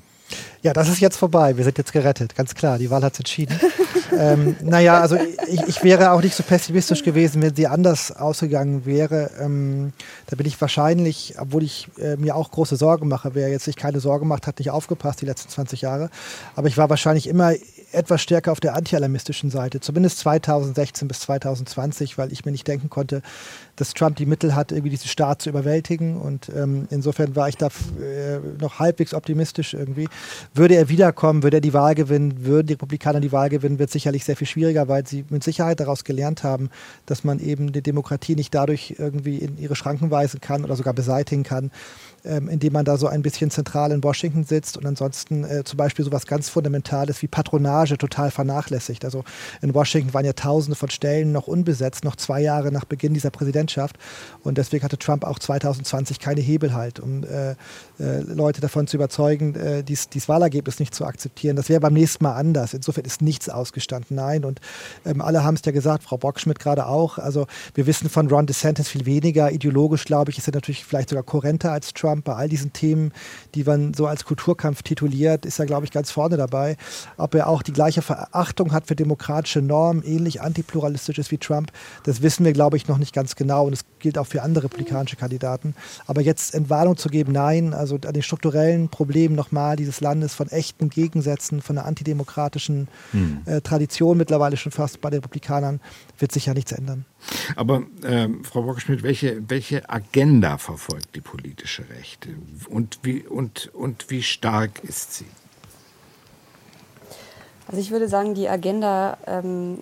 Ja, das ist jetzt vorbei. Wir sind jetzt gerettet, ganz klar. Die Wahl hat es entschieden. ähm, naja, also ich, ich, wäre auch nicht so pessimistisch gewesen, wenn sie anders ausgegangen wäre. Ähm, da bin ich wahrscheinlich, obwohl ich äh, mir auch große Sorgen mache, wer jetzt sich keine Sorgen macht, hat nicht aufgepasst die letzten 20 Jahre. Aber ich war wahrscheinlich immer etwas stärker auf der antialarmistischen Seite, zumindest 2016 bis 2020, weil ich mir nicht denken konnte, dass Trump die Mittel hat, irgendwie diesen Staat zu überwältigen. Und ähm, insofern war ich da äh, noch halbwegs optimistisch irgendwie. Würde er wiederkommen, würde er die Wahl gewinnen, würden die Republikaner die Wahl gewinnen, wird sicherlich sehr viel schwieriger, weil sie mit Sicherheit daraus gelernt haben, dass man eben die Demokratie nicht dadurch irgendwie in ihre Schranken weisen kann oder sogar beseitigen kann, ähm, indem man da so ein bisschen zentral in Washington sitzt und ansonsten äh, zum Beispiel so was ganz Fundamentales wie Patronage total vernachlässigt. Also in Washington waren ja tausende von Stellen noch unbesetzt, noch zwei Jahre nach Beginn dieser Präsidentschaft und deswegen hatte Trump auch 2020 keine Hebel halt, um äh, Leute davon zu überzeugen, äh, dies, dies Wahlergebnis nicht zu akzeptieren. Das wäre beim nächsten Mal anders. Insofern ist nichts ausgestanden. Nein, und ähm, alle haben es ja gesagt, Frau Bockschmidt gerade auch. Also wir wissen von Ron DeSantis viel weniger. Ideologisch, glaube ich, ist er natürlich vielleicht sogar kohärenter als Trump. Trump bei all diesen Themen, die man so als Kulturkampf tituliert, ist er, glaube ich, ganz vorne dabei. Ob er auch die gleiche Verachtung hat für demokratische Normen, ähnlich antipluralistisch ist wie Trump, das wissen wir, glaube ich, noch nicht ganz genau. Und es gilt auch für andere republikanische Kandidaten. Aber jetzt Entwarnung zu geben, nein, also an den strukturellen Problemen nochmal dieses Landes von echten Gegensätzen, von einer antidemokratischen hm. äh, Tradition mittlerweile schon fast bei den Republikanern, wird sich ja nichts ändern. Aber äh, Frau Bockschmidt, welche, welche Agenda verfolgt die politische Rechte und wie, und, und wie stark ist sie? Also ich würde sagen, die Agenda ähm,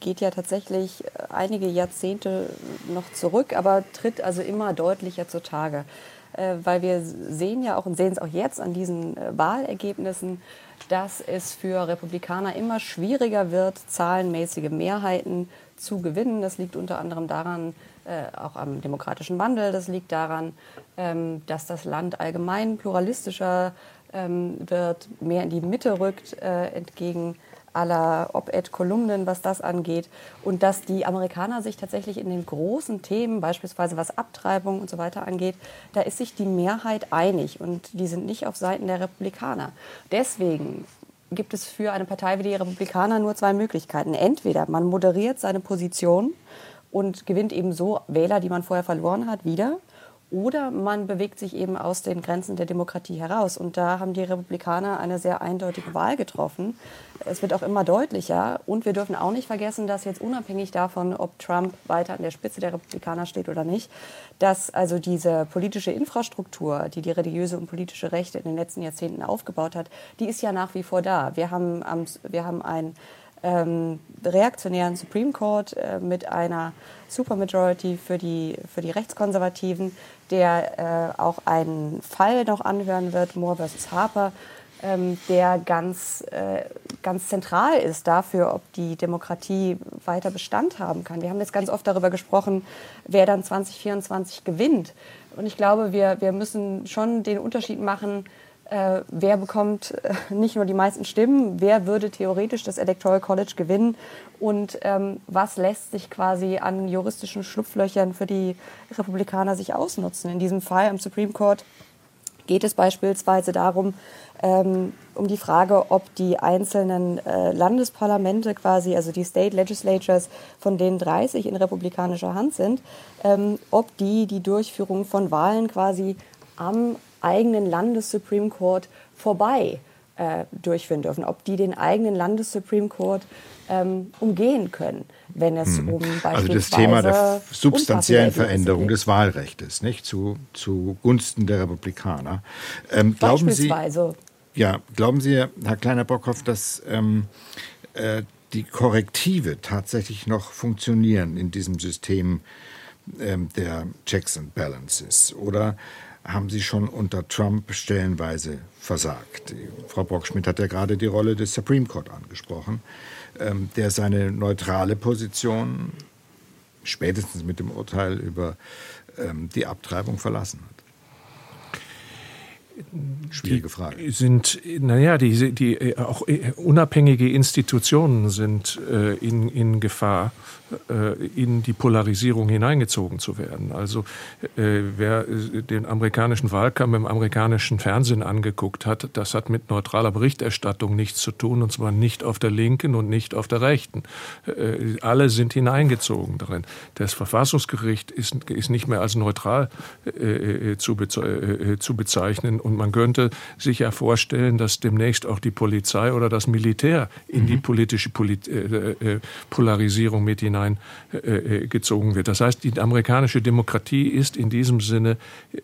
geht ja tatsächlich einige Jahrzehnte noch zurück, aber tritt also immer deutlicher zutage. Äh, weil wir sehen ja auch und sehen es auch jetzt an diesen äh, Wahlergebnissen, dass es für Republikaner immer schwieriger wird, zahlenmäßige Mehrheiten zu gewinnen. Das liegt unter anderem daran, äh, auch am demokratischen Wandel. Das liegt daran, ähm, dass das Land allgemein pluralistischer ähm, wird, mehr in die Mitte rückt, entgegen aller Op-Ed-Kolumnen, was das angeht. Und dass die Amerikaner sich tatsächlich in den großen Themen, beispielsweise was Abtreibung und so weiter angeht, da ist sich die Mehrheit einig und die sind nicht auf Seiten der Republikaner. Deswegen gibt es für eine Partei wie die Republikaner nur zwei Möglichkeiten. Entweder man moderiert seine Position und gewinnt eben so Wähler, die man vorher verloren hat, wieder. Oder man bewegt sich eben aus den Grenzen der Demokratie heraus. Und da haben die Republikaner eine sehr eindeutige Wahl getroffen. Es wird auch immer deutlicher. Und wir dürfen auch nicht vergessen, dass jetzt unabhängig davon, ob Trump weiter an der Spitze der Republikaner steht oder nicht, dass also diese politische Infrastruktur, die die religiöse und politische Rechte in den letzten Jahrzehnten aufgebaut hat, die ist ja nach wie vor da. Wir haben, wir haben ein ähm, reaktionären Supreme Court äh, mit einer Supermajority für die, für die Rechtskonservativen, der äh, auch einen Fall noch anhören wird, Moore versus Harper, ähm, der ganz, äh, ganz zentral ist dafür, ob die Demokratie weiter Bestand haben kann. Wir haben jetzt ganz oft darüber gesprochen, wer dann 2024 gewinnt. Und ich glaube, wir, wir müssen schon den Unterschied machen, äh, wer bekommt äh, nicht nur die meisten Stimmen, wer würde theoretisch das Electoral College gewinnen und ähm, was lässt sich quasi an juristischen Schlupflöchern für die Republikaner sich ausnutzen. In diesem Fall am Supreme Court geht es beispielsweise darum, ähm, um die Frage, ob die einzelnen äh, Landesparlamente quasi, also die State Legislatures, von denen 30 in republikanischer Hand sind, ähm, ob die die Durchführung von Wahlen quasi am eigenen Landes-Supreme Court vorbei äh, durchführen dürfen, ob die den eigenen Landes-Supreme Court ähm, umgehen können, wenn es hm. um beispielsweise Also das Thema der substanziellen Veränderung des Wahlrechts, nicht zu, zugunsten der Republikaner. Ähm, glauben Sie, ja, glauben Sie, Herr Kleiner-Bockhoff, dass ähm, äh, die Korrektive tatsächlich noch funktionieren in diesem System ähm, der Checks and Balances? Oder haben Sie schon unter Trump stellenweise versagt. Frau Brockschmidt hat ja gerade die Rolle des Supreme Court angesprochen, ähm, der seine neutrale Position spätestens mit dem Urteil über ähm, die Abtreibung verlassen hat. Schwierige Frage. Sind, naja, die, die äh, auch äh, unabhängige Institutionen sind äh, in, in Gefahr, äh, in die Polarisierung hineingezogen zu werden. Also äh, wer äh, den amerikanischen Wahlkampf im amerikanischen Fernsehen angeguckt hat, das hat mit neutraler Berichterstattung nichts zu tun, und zwar nicht auf der linken und nicht auf der rechten. alle sind hineingezogen darin. Das Verfassungsgericht ist, ist nicht mehr als neutral zu, beze zu bezeichnen und man könnte sich ja vorstellen, dass demnächst auch die Polizei oder das Militär in die mhm. politische Polit Polarisierung mit hinein hineingezogen äh, äh, wird. Das heißt, die amerikanische Demokratie ist in diesem Sinne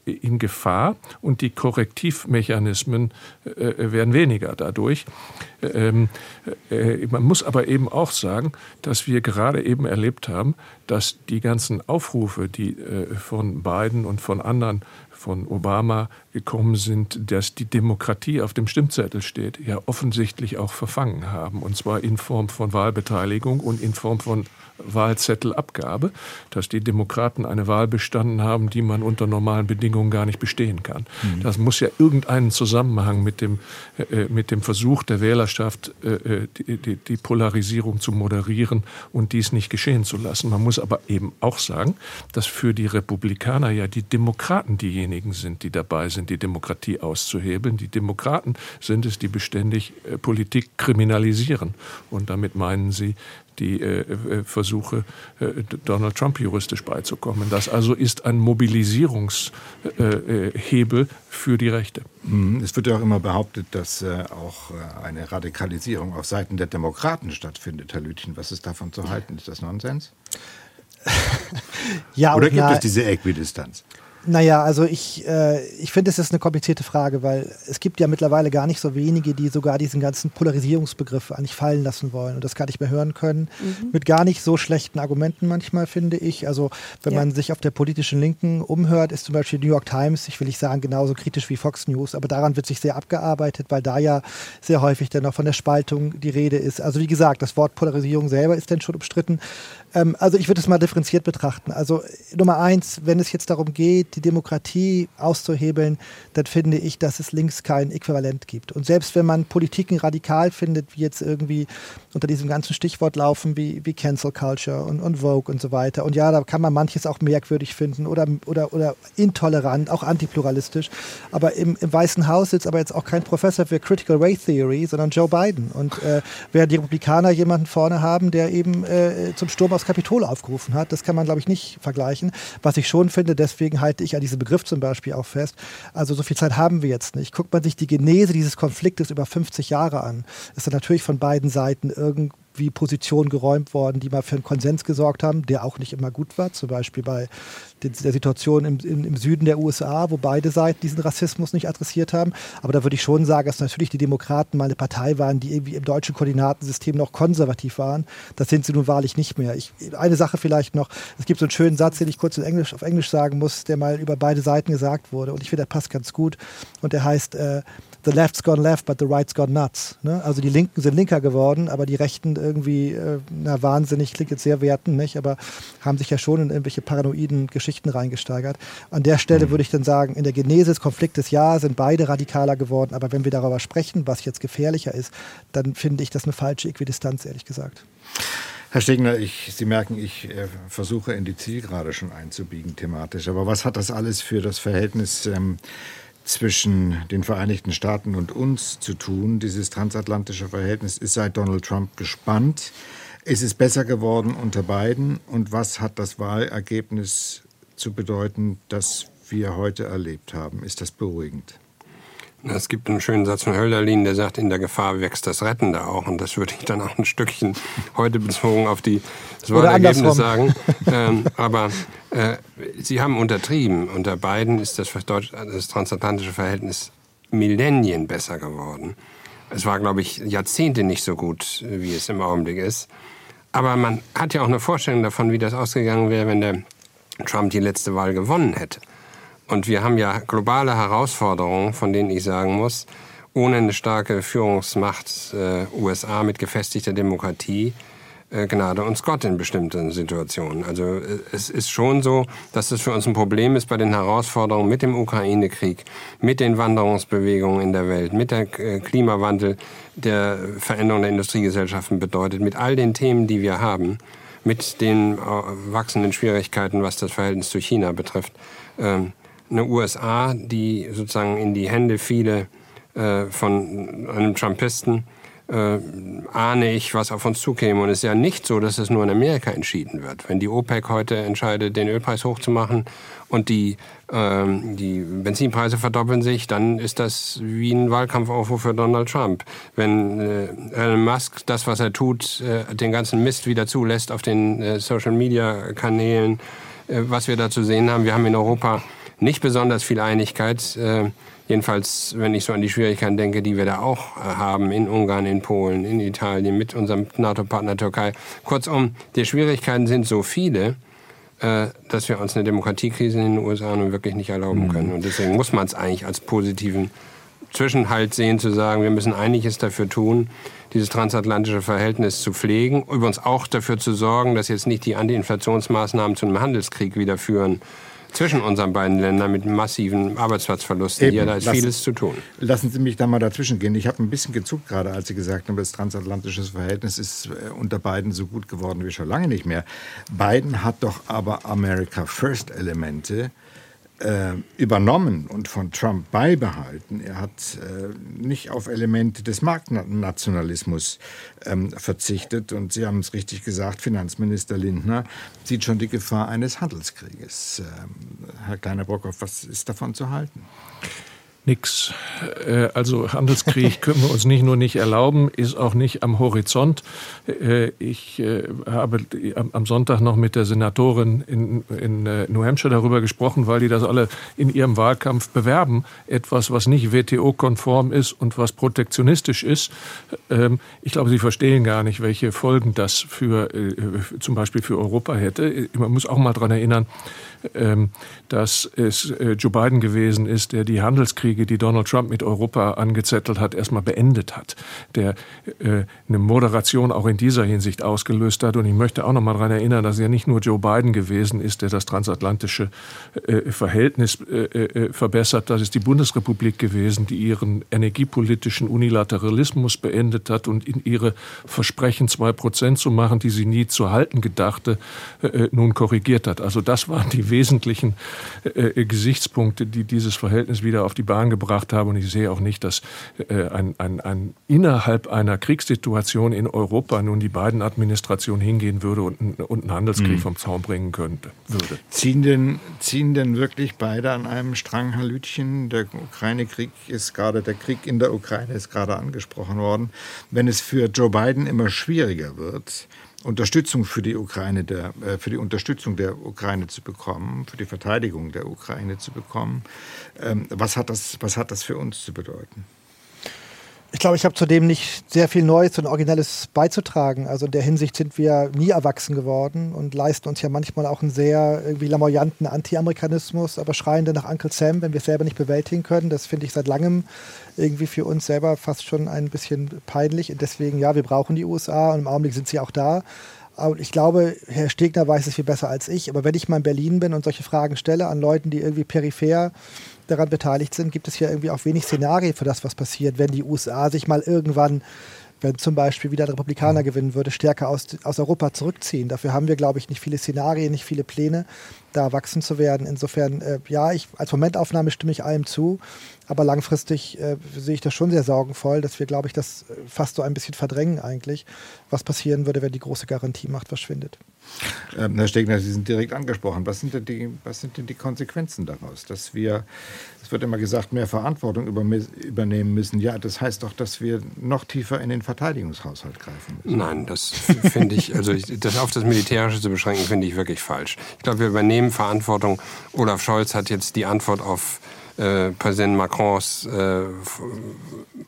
äh, in Gefahr und die Korrektivmechanismen werden weniger dadurch. Ähm, man muss aber eben auch sagen, dass wir gerade eben erlebt haben, dass die ganzen Aufrufe, die von Biden und von anderen von Obama gekommen sind, dass die Demokratie auf dem Stimmzettel steht, ja offensichtlich auch verfangen haben. Und zwar in Form von Wahlbeteiligung und in Form von Wahlzettelabgabe, dass die Demokraten eine Wahl bestanden haben, die man unter normalen Bedingungen gar nicht bestehen kann. Mhm. Das muss ja irgendeinen Zusammenhang mit dem, äh, mit dem Versuch der Wählerschaft, äh, äh, die, die, die Polarisierung zu moderieren und dies nicht geschehen zu lassen. Man muss aber eben auch sagen, dass für die Republikaner ja die Demokraten diejenigen sind, die dabei sind, die Demokratie auszuhebeln. Die Demokraten sind es, die beständig äh, Politik kriminalisieren. Und damit meinen sie die äh, äh, Versuche, äh, Donald Trump juristisch beizukommen. Das also ist ein Mobilisierungshebel für die Rechte. Mhm. Es wird ja auch immer behauptet, dass auch eine Radikalisierung auf Seiten der Demokraten stattfindet, Herr Lütchen. Was ist davon zu halten? Ist das Nonsens? ja, Oder gibt es diese Äquidistanz? Naja, also ich, äh, ich finde, es ist eine komplizierte Frage, weil es gibt ja mittlerweile gar nicht so wenige, die sogar diesen ganzen Polarisierungsbegriff eigentlich fallen lassen wollen und das gar nicht mehr hören können. Mhm. Mit gar nicht so schlechten Argumenten manchmal, finde ich. Also wenn ja. man sich auf der politischen Linken umhört, ist zum Beispiel die New York Times, ich will nicht sagen genauso kritisch wie Fox News, aber daran wird sich sehr abgearbeitet, weil da ja sehr häufig dann auch von der Spaltung die Rede ist. Also wie gesagt, das Wort Polarisierung selber ist dann schon umstritten. Ähm, also ich würde es mal differenziert betrachten. Also Nummer eins, wenn es jetzt darum geht, die Demokratie auszuhebeln, dann finde ich, dass es links kein Äquivalent gibt. Und selbst wenn man Politiken radikal findet, wie jetzt irgendwie unter diesem ganzen Stichwort laufen, wie, wie Cancel Culture und, und Vogue und so weiter. Und ja, da kann man manches auch merkwürdig finden oder, oder, oder intolerant, auch antipluralistisch. Aber im, im Weißen Haus sitzt aber jetzt auch kein Professor für Critical Race Theory, sondern Joe Biden. Und äh, während die Republikaner jemanden vorne haben, der eben äh, zum Sturm aufs Kapitol aufgerufen hat, das kann man, glaube ich, nicht vergleichen. Was ich schon finde, deswegen halte ich an diesem Begriff zum Beispiel auch fest. Also so viel Zeit haben wir jetzt nicht. Guckt man sich die Genese dieses Konfliktes über 50 Jahre an, ist dann natürlich von beiden Seiten irgendwie wie Positionen geräumt worden, die mal für einen Konsens gesorgt haben, der auch nicht immer gut war. Zum Beispiel bei der Situation im, im, im, Süden der USA, wo beide Seiten diesen Rassismus nicht adressiert haben. Aber da würde ich schon sagen, dass natürlich die Demokraten mal eine Partei waren, die irgendwie im deutschen Koordinatensystem noch konservativ waren. Das sind sie nun wahrlich nicht mehr. Ich, eine Sache vielleicht noch. Es gibt so einen schönen Satz, den ich kurz Englisch, auf Englisch sagen muss, der mal über beide Seiten gesagt wurde. Und ich finde, der passt ganz gut. Und der heißt, äh, the left's gone left, but the right's gone nuts. Ne? Also die Linken sind linker geworden, aber die Rechten irgendwie, äh, na wahnsinnig, klingt jetzt sehr wertend, nicht? aber haben sich ja schon in irgendwelche paranoiden Geschichten reingesteigert. An der Stelle mhm. würde ich dann sagen, in der Genese des Konfliktes, ja, sind beide radikaler geworden, aber wenn wir darüber sprechen, was jetzt gefährlicher ist, dann finde ich das eine falsche Äquidistanz, ehrlich gesagt. Herr Stegner, ich, Sie merken, ich äh, versuche in die Zielgerade schon einzubiegen thematisch. Aber was hat das alles für das Verhältnis ähm, zwischen den Vereinigten Staaten und uns zu tun. Dieses transatlantische Verhältnis ist seit Donald Trump gespannt. Ist es besser geworden unter beiden? Und was hat das Wahlergebnis zu bedeuten, das wir heute erlebt haben? Ist das beruhigend? Es gibt einen schönen Satz von Hölderlin, der sagt, in der Gefahr wächst das Rettende auch. Und das würde ich dann auch ein Stückchen heute bezogen auf die, das Wahlergebnis sagen. Ähm, aber äh, Sie haben untertrieben. Unter beiden ist das, das transatlantische Verhältnis Millennien besser geworden. Es war, glaube ich, Jahrzehnte nicht so gut, wie es im Augenblick ist. Aber man hat ja auch eine Vorstellung davon, wie das ausgegangen wäre, wenn der Trump die letzte Wahl gewonnen hätte. Und wir haben ja globale Herausforderungen, von denen ich sagen muss, ohne eine starke Führungsmacht äh, USA mit gefestigter Demokratie äh, Gnade uns Gott in bestimmten Situationen. Also äh, es ist schon so, dass es für uns ein Problem ist bei den Herausforderungen mit dem Ukraine-Krieg, mit den Wanderungsbewegungen in der Welt, mit der äh, Klimawandel, der Veränderung der Industriegesellschaften bedeutet, mit all den Themen, die wir haben, mit den wachsenden Schwierigkeiten, was das Verhältnis zu China betrifft. Ähm, eine USA, die sozusagen in die Hände fiele von einem Trumpisten, äh, ahne ich, was auf uns zukäme. Und es ist ja nicht so, dass es nur in Amerika entschieden wird. Wenn die OPEC heute entscheidet, den Ölpreis hochzumachen und die, ähm, die Benzinpreise verdoppeln sich, dann ist das wie ein Wahlkampfaufruf für Donald Trump. Wenn äh, Elon Musk das, was er tut, äh, den ganzen Mist wieder zulässt auf den äh, Social-Media-Kanälen, äh, was wir da zu sehen haben, wir haben in Europa nicht besonders viel Einigkeit. Äh, Jedenfalls, wenn ich so an die Schwierigkeiten denke, die wir da auch äh, haben in Ungarn, in Polen, in Italien, mit unserem NATO-Partner Türkei. Kurzum, die Schwierigkeiten sind so viele, äh, dass wir uns eine Demokratiekrise in den USA nun wirklich nicht erlauben mhm. können. Und deswegen muss man es eigentlich als positiven Zwischenhalt sehen, zu sagen, wir müssen einiges dafür tun, dieses transatlantische Verhältnis zu pflegen. Übrigens auch dafür zu sorgen, dass jetzt nicht die Anti-Inflationsmaßnahmen zu einem Handelskrieg wieder führen, zwischen unseren beiden Ländern mit massiven Arbeitsplatzverlusten Eben. hier. Da ist Lass, vieles zu tun. Lassen Sie mich da mal dazwischen gehen. Ich habe ein bisschen gezuckt gerade, als Sie gesagt haben, das transatlantische Verhältnis ist äh, unter beiden so gut geworden wie schon lange nicht mehr. Biden hat doch aber America First Elemente äh, übernommen und von Trump beibehalten. Er hat äh, nicht auf Elemente des Marktnationalismus ähm, verzichtet. Und Sie haben es richtig gesagt, Finanzminister Lindner sieht schon die Gefahr eines Handelskrieges. Ähm, Herr Kleiner-Brockhoff, was ist davon zu halten? Nix. Äh, also Handelskrieg können wir uns nicht nur nicht erlauben, ist auch nicht am Horizont. Äh, ich äh, habe am Sonntag noch mit der Senatorin in, in New Hampshire darüber gesprochen, weil die das alle in ihrem Wahlkampf bewerben. Etwas, was nicht WTO-konform ist und was protektionistisch ist. Ähm, ich glaube, sie verstehen gar nicht, welche Folgen das für zum Beispiel für Europa hätte. Man muss auch mal daran erinnern, dass es Joe Biden gewesen ist, der die Handelskriege Kriege, die Donald Trump mit Europa angezettelt hat, erstmal beendet hat, der äh, eine Moderation auch in dieser Hinsicht ausgelöst hat. Und ich möchte auch noch mal daran erinnern, dass ja nicht nur Joe Biden gewesen ist, der das transatlantische äh, Verhältnis äh, äh verbessert, das ist die Bundesrepublik gewesen, die ihren energiepolitischen Unilateralismus beendet hat und in ihre Versprechen zwei Prozent zu machen, die sie nie zu halten gedachte, äh, äh nun korrigiert hat. Also das waren die wesentlichen äh, Gesichtspunkte, die dieses Verhältnis wieder auf die Bahn gebracht haben. Und ich sehe auch nicht, dass äh, ein, ein, ein innerhalb einer Kriegssituation in Europa nun die beiden Administrationen hingehen würde und, und einen Handelskrieg mhm. vom Zaun bringen könnte, würde. Ziehen denn, ziehen denn wirklich beide an einem Strang, Herr Lütchen? Der Ukraine-Krieg ist gerade, der Krieg in der Ukraine ist gerade angesprochen worden. Wenn es für Joe Biden immer schwieriger wird, Unterstützung für die Ukraine, der, äh, für die Unterstützung der Ukraine zu bekommen, für die Verteidigung der Ukraine zu bekommen. Ähm, was hat das, was hat das für uns zu bedeuten? Ich glaube, ich habe zudem nicht sehr viel Neues und Originelles beizutragen. Also in der Hinsicht sind wir nie erwachsen geworden und leisten uns ja manchmal auch einen sehr irgendwie lamoyanten Anti-Amerikanismus, aber schreien dann nach Uncle Sam, wenn wir es selber nicht bewältigen können. Das finde ich seit langem irgendwie für uns selber fast schon ein bisschen peinlich. Und deswegen, ja, wir brauchen die USA und im Augenblick sind sie auch da. Aber ich glaube, Herr Stegner weiß es viel besser als ich. Aber wenn ich mal in Berlin bin und solche Fragen stelle an Leuten, die irgendwie peripher daran beteiligt sind, gibt es ja irgendwie auch wenig Szenarien für das, was passiert, wenn die USA sich mal irgendwann wenn zum Beispiel wieder ein Republikaner gewinnen würde, stärker aus, aus Europa zurückziehen. Dafür haben wir, glaube ich, nicht viele Szenarien, nicht viele Pläne, da erwachsen zu werden. Insofern, äh, ja, ich, als Momentaufnahme stimme ich allem zu. Aber langfristig äh, sehe ich das schon sehr sorgenvoll, dass wir, glaube ich, das äh, fast so ein bisschen verdrängen eigentlich, was passieren würde, wenn die große Garantiemacht verschwindet. Ähm, Herr Stegner, Sie sind direkt angesprochen. Was sind, denn die, was sind denn die Konsequenzen daraus? Dass wir, es wird immer gesagt, mehr Verantwortung übernehmen müssen. Ja, das heißt doch, dass wir noch tiefer in den Verteidigungshaushalt greifen müssen. Nein, das finde ich, also das auf das Militärische zu beschränken, finde ich wirklich falsch. Ich glaube, wir übernehmen Verantwortung. Olaf Scholz hat jetzt die Antwort auf äh, Präsident Macrons äh,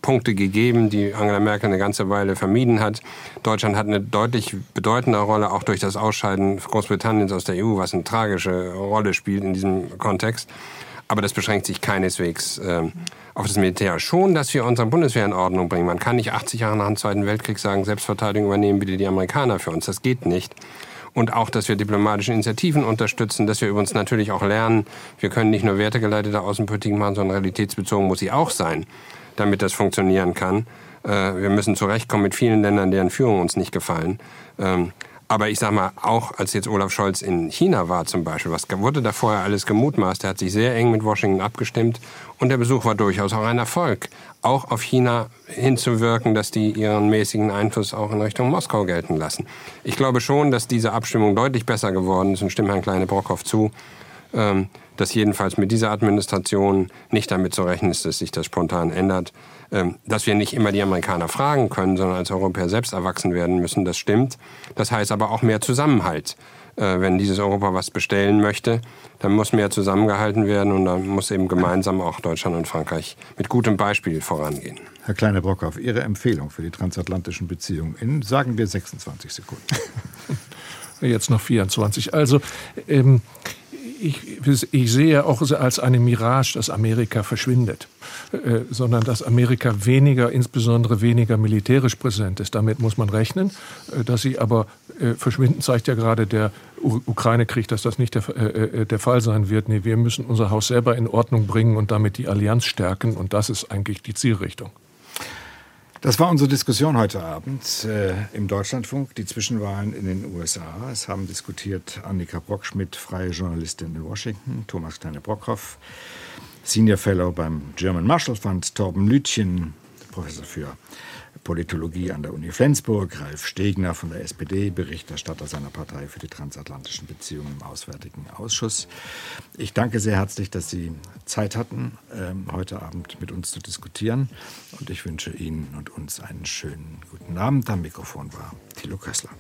Punkte gegeben, die Angela Merkel eine ganze Weile vermieden hat. Deutschland hat eine deutlich bedeutende Rolle, auch durch das Ausscheiden Großbritanniens aus der EU, was eine tragische Rolle spielt in diesem Kontext. Aber das beschränkt sich keineswegs äh, auf das Militär. Schon, dass wir unsere Bundeswehr in Ordnung bringen. Man kann nicht 80 Jahre nach dem Zweiten Weltkrieg sagen, Selbstverteidigung übernehmen bitte die Amerikaner für uns. Das geht nicht und auch, dass wir diplomatische Initiativen unterstützen, dass wir übrigens natürlich auch lernen, wir können nicht nur wertegeleitete Außenpolitik machen, sondern realitätsbezogen muss sie auch sein, damit das funktionieren kann. Äh, wir müssen zurechtkommen mit vielen Ländern, deren Führung uns nicht gefallen. Aber ich sage mal, auch als jetzt Olaf Scholz in China war zum Beispiel, was wurde da vorher alles gemutmaßt? Er hat sich sehr eng mit Washington abgestimmt und der Besuch war durchaus auch ein Erfolg. Auch auf China hinzuwirken, dass die ihren mäßigen Einfluss auch in Richtung Moskau gelten lassen. Ich glaube schon, dass diese Abstimmung deutlich besser geworden ist und stimme Herrn Kleine-Brockhoff zu, ähm, dass jedenfalls mit dieser Administration nicht damit zu rechnen ist, dass sich das spontan ändert. Ähm, dass wir nicht immer die Amerikaner fragen können, sondern als Europäer selbst erwachsen werden müssen, das stimmt. Das heißt aber auch mehr Zusammenhalt. Äh, wenn dieses Europa was bestellen möchte, dann muss mehr zusammengehalten werden und dann muss eben gemeinsam auch Deutschland und Frankreich mit gutem Beispiel vorangehen. Herr Kleine-Brockhoff, Ihre Empfehlung für die transatlantischen Beziehungen in, sagen wir, 26 Sekunden. Jetzt noch 24. Also, ähm, ich, ich sehe auch als eine Mirage, dass Amerika verschwindet, äh, sondern dass Amerika weniger, insbesondere weniger militärisch präsent ist. Damit muss man rechnen. Äh, dass sie aber äh, verschwinden, zeigt ja gerade der Ukraine-Krieg, dass das nicht der, äh, äh, der Fall sein wird. Nee, wir müssen unser Haus selber in Ordnung bringen und damit die Allianz stärken. Und das ist eigentlich die Zielrichtung. Das war unsere Diskussion heute Abend äh, im Deutschlandfunk, die Zwischenwahlen in den USA. Es haben diskutiert Annika Brockschmidt, freie Journalistin in Washington, Thomas Kleine-Brockhoff, Senior Fellow beim German Marshall Fund, Torben Lütchen, Professor für Politologie an der Uni Flensburg, Ralf Stegner von der SPD, Berichterstatter seiner Partei für die transatlantischen Beziehungen im Auswärtigen Ausschuss. Ich danke sehr herzlich, dass Sie Zeit hatten, ähm, heute Abend mit uns zu diskutieren. Und ich wünsche Ihnen und uns einen schönen guten Abend. Am Mikrofon war Thilo Kössler.